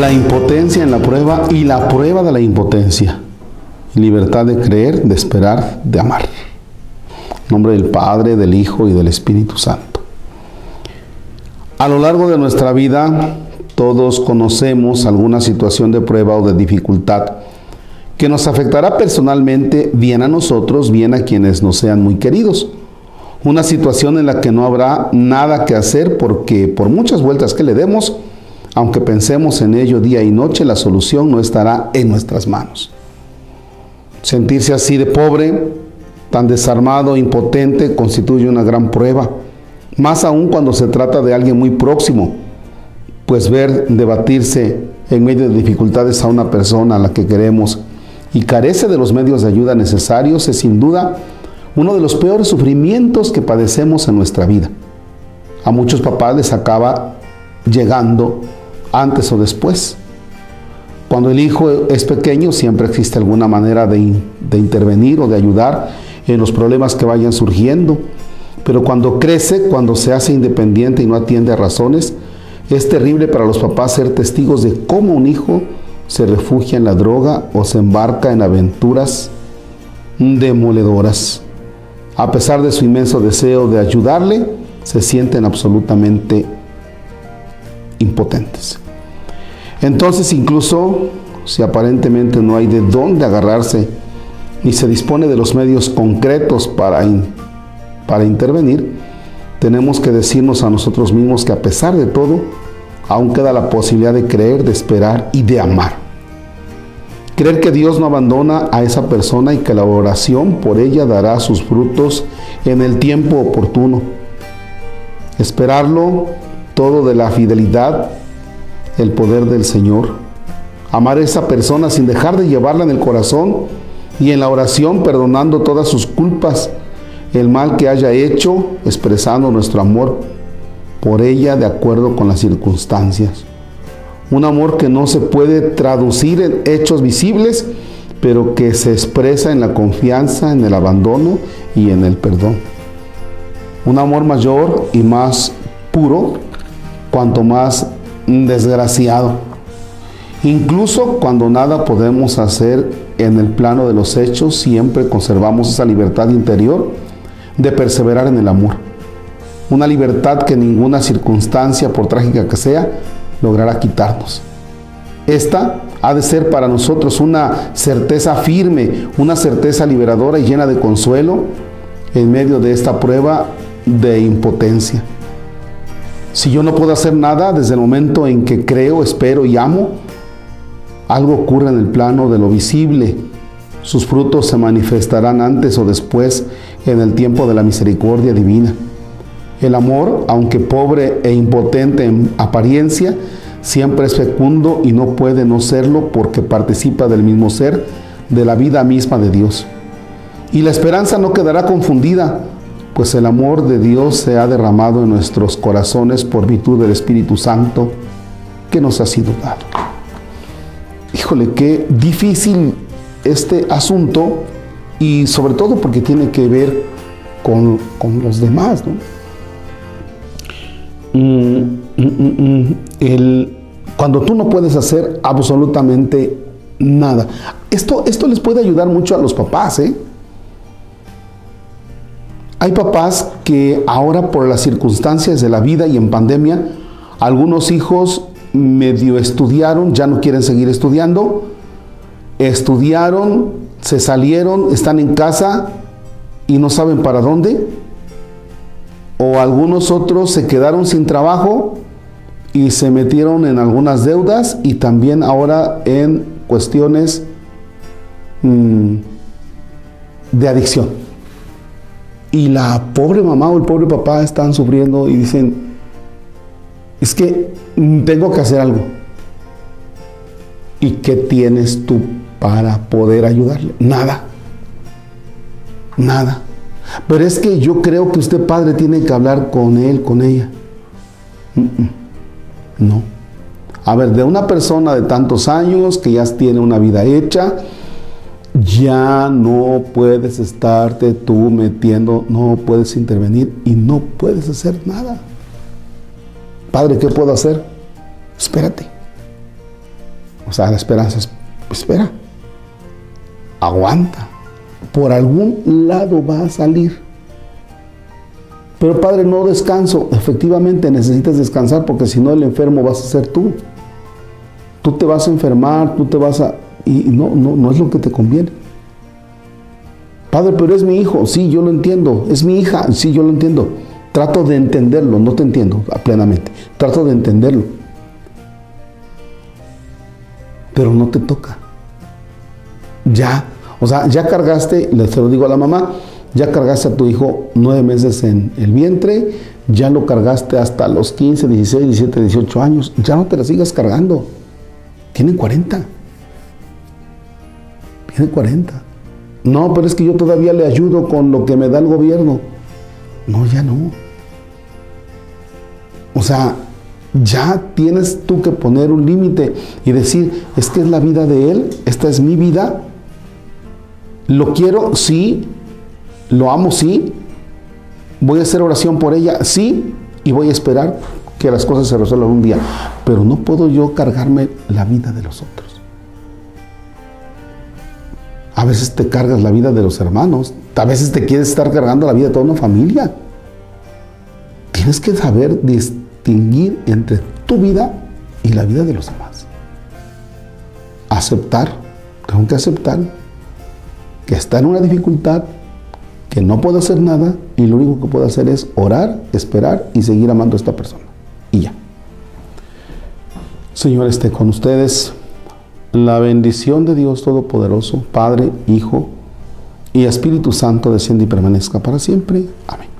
la impotencia en la prueba y la prueba de la impotencia. Libertad de creer, de esperar, de amar. Nombre del Padre, del Hijo y del Espíritu Santo. A lo largo de nuestra vida, todos conocemos alguna situación de prueba o de dificultad que nos afectará personalmente, bien a nosotros, bien a quienes nos sean muy queridos. Una situación en la que no habrá nada que hacer porque por muchas vueltas que le demos, aunque pensemos en ello día y noche, la solución no estará en nuestras manos. Sentirse así de pobre, tan desarmado, impotente, constituye una gran prueba, más aún cuando se trata de alguien muy próximo, pues ver debatirse en medio de dificultades a una persona a la que queremos y carece de los medios de ayuda necesarios es sin duda uno de los peores sufrimientos que padecemos en nuestra vida. A muchos papás les acaba llegando antes o después. Cuando el hijo es pequeño siempre existe alguna manera de, intervenir o de ayudar en los problemas que vayan surgiendo. Pero cuando crece, cuando se hace independiente y no atiende a razones, es terrible para los papás ser testigos de cómo un hijo se refugia en la droga o se embarca en aventuras demoledoras. A pesar de su inmenso deseo de ayudarle, se sienten absolutamente impotentes. Entonces incluso si aparentemente no hay de dónde agarrarse, ni se dispone de los medios concretos para, para intervenir, tenemos que decirnos a nosotros mismos que a pesar de todo, aún queda la posibilidad de creer, de esperar y de amar. Creer que Dios no abandona a esa persona y que la oración por ella dará sus frutos en el tiempo oportuno. Esperarlo todo de la fidelidad, el poder del Señor. Amar a esa persona sin dejar de llevarla en el corazón y en la oración perdonando todas sus culpas, el mal que haya hecho, expresando nuestro amor por ella de acuerdo con las circunstancias. Un amor que no se puede traducir en hechos visibles, pero que se expresa en la confianza, en el abandono y en el perdón. Un amor mayor y más puro, cuanto más desgraciado. Incluso cuando nada podemos hacer en el plano de los hechos, siempre conservamos esa libertad interior de perseverar en el amor una libertad que ninguna circunstancia, por trágica que sea, logrará quitarnos. Esta ha de ser para nosotros una certeza firme, una certeza liberadora y llena de consuelo en medio de esta prueba de impotencia. Si yo no puedo hacer nada desde el momento en que creo, espero y amo, algo ocurre en el plano de lo visible. Sus frutos se manifestarán antes o después en el tiempo de la misericordia divina. El amor, aunque pobre e impotente en apariencia, siempre es fecundo y no puede no serlo porque participa del mismo ser, de la vida misma de Dios. Y la esperanza no quedará confundida, pues el amor de Dios se ha derramado en nuestros corazones por virtud del Espíritu Santo que nos ha sido dado. Híjole, qué difícil este asunto y sobre todo porque tiene que ver con, con los demás, ¿no? Mm, mm, mm, el, cuando tú no puedes hacer absolutamente nada. Esto, esto les puede ayudar mucho a los papás. ¿eh? Hay papás que ahora por las circunstancias de la vida y en pandemia, algunos hijos medio estudiaron, ya no quieren seguir estudiando, estudiaron, se salieron, están en casa y no saben para dónde o algunos otros se quedaron sin trabajo y se metieron en algunas deudas y también ahora en cuestiones mm, de adicción. Y la pobre mamá o el pobre papá están sufriendo y dicen, es que tengo que hacer algo. ¿Y qué tienes tú para poder ayudarle? Nada. Nada. Pero es que yo creo que usted, padre, tiene que hablar con él, con ella. No. A ver, de una persona de tantos años que ya tiene una vida hecha, ya no puedes estarte tú metiendo, no puedes intervenir y no puedes hacer nada. Padre, ¿qué puedo hacer? Espérate. O sea, la esperanza es, espera, aguanta, por algún lado va a salir. Pero Padre, no descanso. Efectivamente necesitas descansar porque si no el enfermo vas a ser tú. Tú te vas a enfermar, tú te vas a... Y no, no, no es lo que te conviene. Padre, pero es mi hijo. Sí, yo lo entiendo. Es mi hija. Sí, yo lo entiendo. Trato de entenderlo. No te entiendo plenamente. Trato de entenderlo. Pero no te toca. Ya. O sea, ya cargaste, le lo digo a la mamá, ya cargaste a tu hijo nueve meses en el vientre, ya lo cargaste hasta los 15, 16, 17, 18 años, ya no te la sigas cargando. Tienen 40. Tienen 40. No, pero es que yo todavía le ayudo con lo que me da el gobierno. No, ya no. O sea, ya tienes tú que poner un límite y decir, es que es la vida de él, esta es mi vida. Lo quiero, sí, lo amo, sí. Voy a hacer oración por ella, sí. Y voy a esperar que las cosas se resuelvan un día. Pero no puedo yo cargarme la vida de los otros. A veces te cargas la vida de los hermanos. A veces te quieres estar cargando la vida de toda una familia. Tienes que saber distinguir entre tu vida y la vida de los demás. Aceptar, tengo que aceptar que está en una dificultad, que no puedo hacer nada y lo único que puedo hacer es orar, esperar y seguir amando a esta persona. Y ya. Señor, esté con ustedes. La bendición de Dios Todopoderoso, Padre, Hijo y Espíritu Santo desciende y permanezca para siempre. Amén.